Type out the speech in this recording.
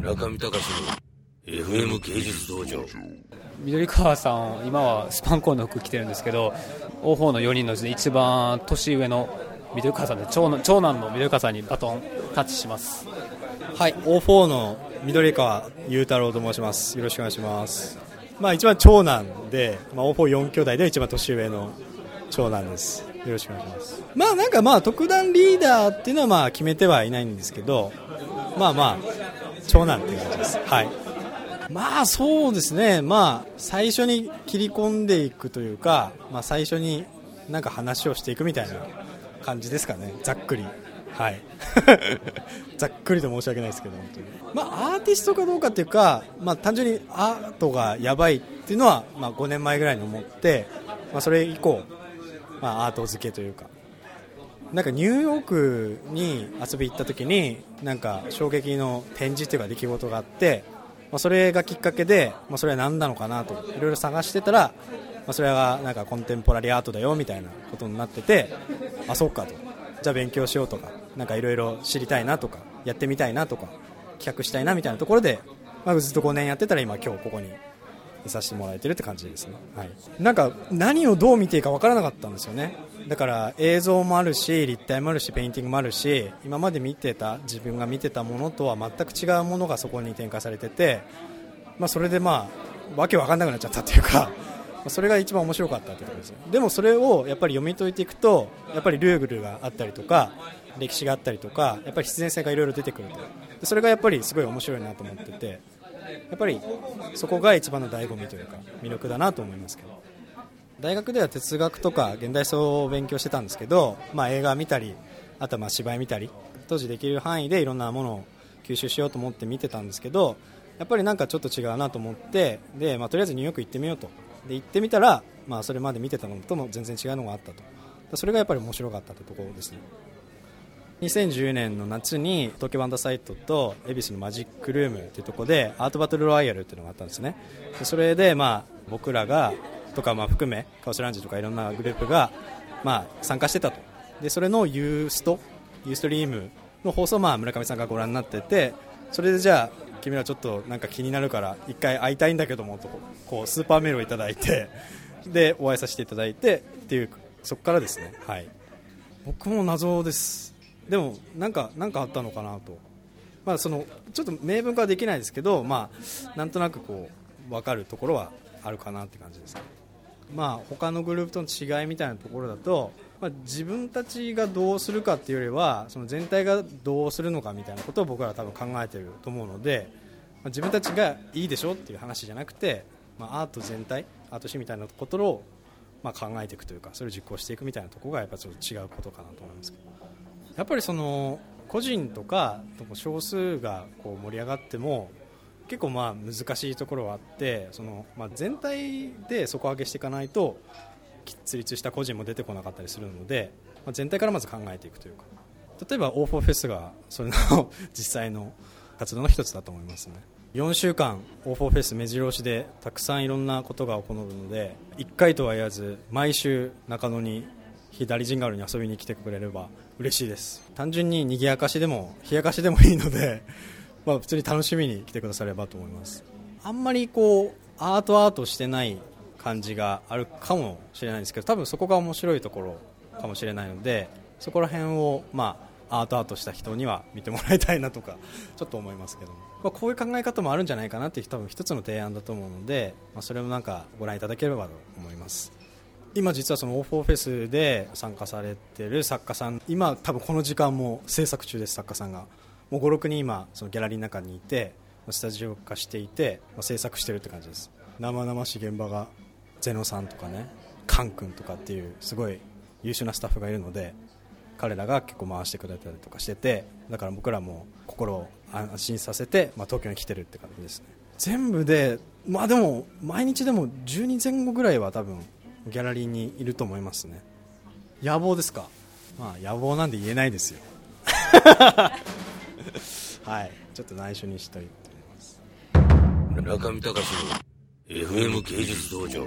中見隆の FM 芸術道場緑川さん、今はスパンコーンの服着てるんですけど、王鵬の4人のうちで一番年上の緑川さんで長男長男の緑川さんにバトンタッチします。はい、O4 の緑川裕太郎と申します。よろしくお願いします。まあ一番長男で、まあ O44 兄弟で一番年上の長男です。よろしくお願いします。まあなんかまあ特段リーダーっていうのはまあ決めてはいないんですけど、まあまあ長男っていう感じです。はい。まあそうですね。まあ最初に切り込んでいくというか、まあ最初になんか話をしていくみたいな感じですかね。ざっくり。はい。ざっくりと申し訳ないですけど、本当に。まあ、アーティストかどうかっていうか、まあ、単純にアートがやばいっていうのは、まあ、5年前ぐらいに思って、まあ、それ以降、まあ、アート付けというか、なんかニューヨークに遊び行った時に、なんか衝撃の展示というか出来事があって、まあ、それがきっかけで、まあ、それは何なのかなと、いろいろ探してたら、まあ、それはなんかコンテンポラリーアートだよみたいなことになってて、あ、そうかと。じゃあ勉強しようとか、なんかいろいろ知りたいなとか、やってみたいなとか、企画したいなみたいなところで、まあ、ずっと5年やってたら今今日ここにさせてもらえてるって感じですね、はい、なんか何をどう見ていいか分からなかったんですよね。だから映像もあるし立体もあるしペインティングもあるし今まで見てた自分が見てたものとは全く違うものがそこに展開されてて、まあ、それでまあわけ分かんなくなっちゃったっていうか それが一番面白かったってことですでもそれをやっぱり読み解いていくとやっぱりルールがあったりとか歴史があったりとかやっぱり必然性がいろいろ出てくると。それがやっぱりすごい面白いなと思ってて。やっぱりそこが一番の醍醐味というか魅力だなと思いますけど。大学では哲学とか現代層を勉強してたんですけど、まあ、映画見たりあとはまあ芝居見たり当時できる範囲でいろんなものを吸収しようと思って見てたんですけどやっぱりなんかちょっと違うなと思ってで、まあ、とりあえずニューヨーク行ってみようと。で行ってみたら、まあ、それまで見てたのとも全然違うのがあったと。それがやっぱり面白かったというところですね。2010年の夏に東京ワンダーサイトと恵比寿のマジックルームというところでアートバトルロワイヤルというのがあったんですね。でそれでまあ僕らがとかまあ含めカオスランジとかいろんなグループがまあ参加してたと。でそれのユーストユーストリームの放送をまあ村上さんがご覧になっててそれでじゃあ君らちょっとなんか気になるから一回会いたいんだけどもとこうスーパーメールをいただいて でお会いさせていただいてっていうそこからですね。はい。僕も謎です。でもなんかなんかあったのかなと、まあ、そのちょっと明文化はできないですけど、まあ、なんとなくこう分かるところはあるかなって感じです、まあ、他のグループとの違いみたいなところだと、まあ、自分たちがどうするかっていうよりはその全体がどうするのかみたいなことを僕らは多分考えてると思うので、まあ、自分たちがいいでしょっていう話じゃなくて、まあ、アート全体アート史みたいなことをまあ考えていくというかそれを実行していくみたいなところがやっぱちょっと違うことかなと思いますけど。やっぱりその個人とか少数がこう盛り上がっても結構まあ難しいところはあってそのまあ全体で底上げしていかないと喫立した個人も出てこなかったりするので、まあ、全体からまず考えていくというか例えば O4 フェスがそれの実際の活動の一つだと思いますね4週間 O4 フェス目白押しでたくさんいろんなことが起こるので1回とは言わず毎週中野に左陣川に遊びに来てくれれば嬉しいです。単純に賑やかしでも冷やかしでもいいので、まあ、普通に楽しみに来てくださればと思います。あんまりこうアートアートしてない感じがあるかもしれないんですけど多分そこが面白いところかもしれないのでそこら辺をまあアートアートした人には見てもらいたいなとか ちょっと思いますけど、まあ、こういう考え方もあるんじゃないかなっていう多分一つの提案だと思うので、まあ、それもなんかご覧いただければと思います。今実はその O4 フォーフェスで参加されてる作家さん今多分この時間も制作中です作家さんが。もう56人今そのギャラリーの中にいてスタジオ化していて制作してるって感じです。生々しい現場がゼノさんとかねカン君とかっていうすごい優秀なスタッフがいるので彼らが結構回してくれたりとかしててだから僕らも心を安心させて、まあ、東京に来てるって感じですね。全部でまあでも毎日でも10人前後ぐらいは多分ギャラリーにいると思いますね。野望ですか？まあ野望なんで言えないですよ。はい。ちょっと内緒にしたいと思います。中見隆の FM 芸術道場。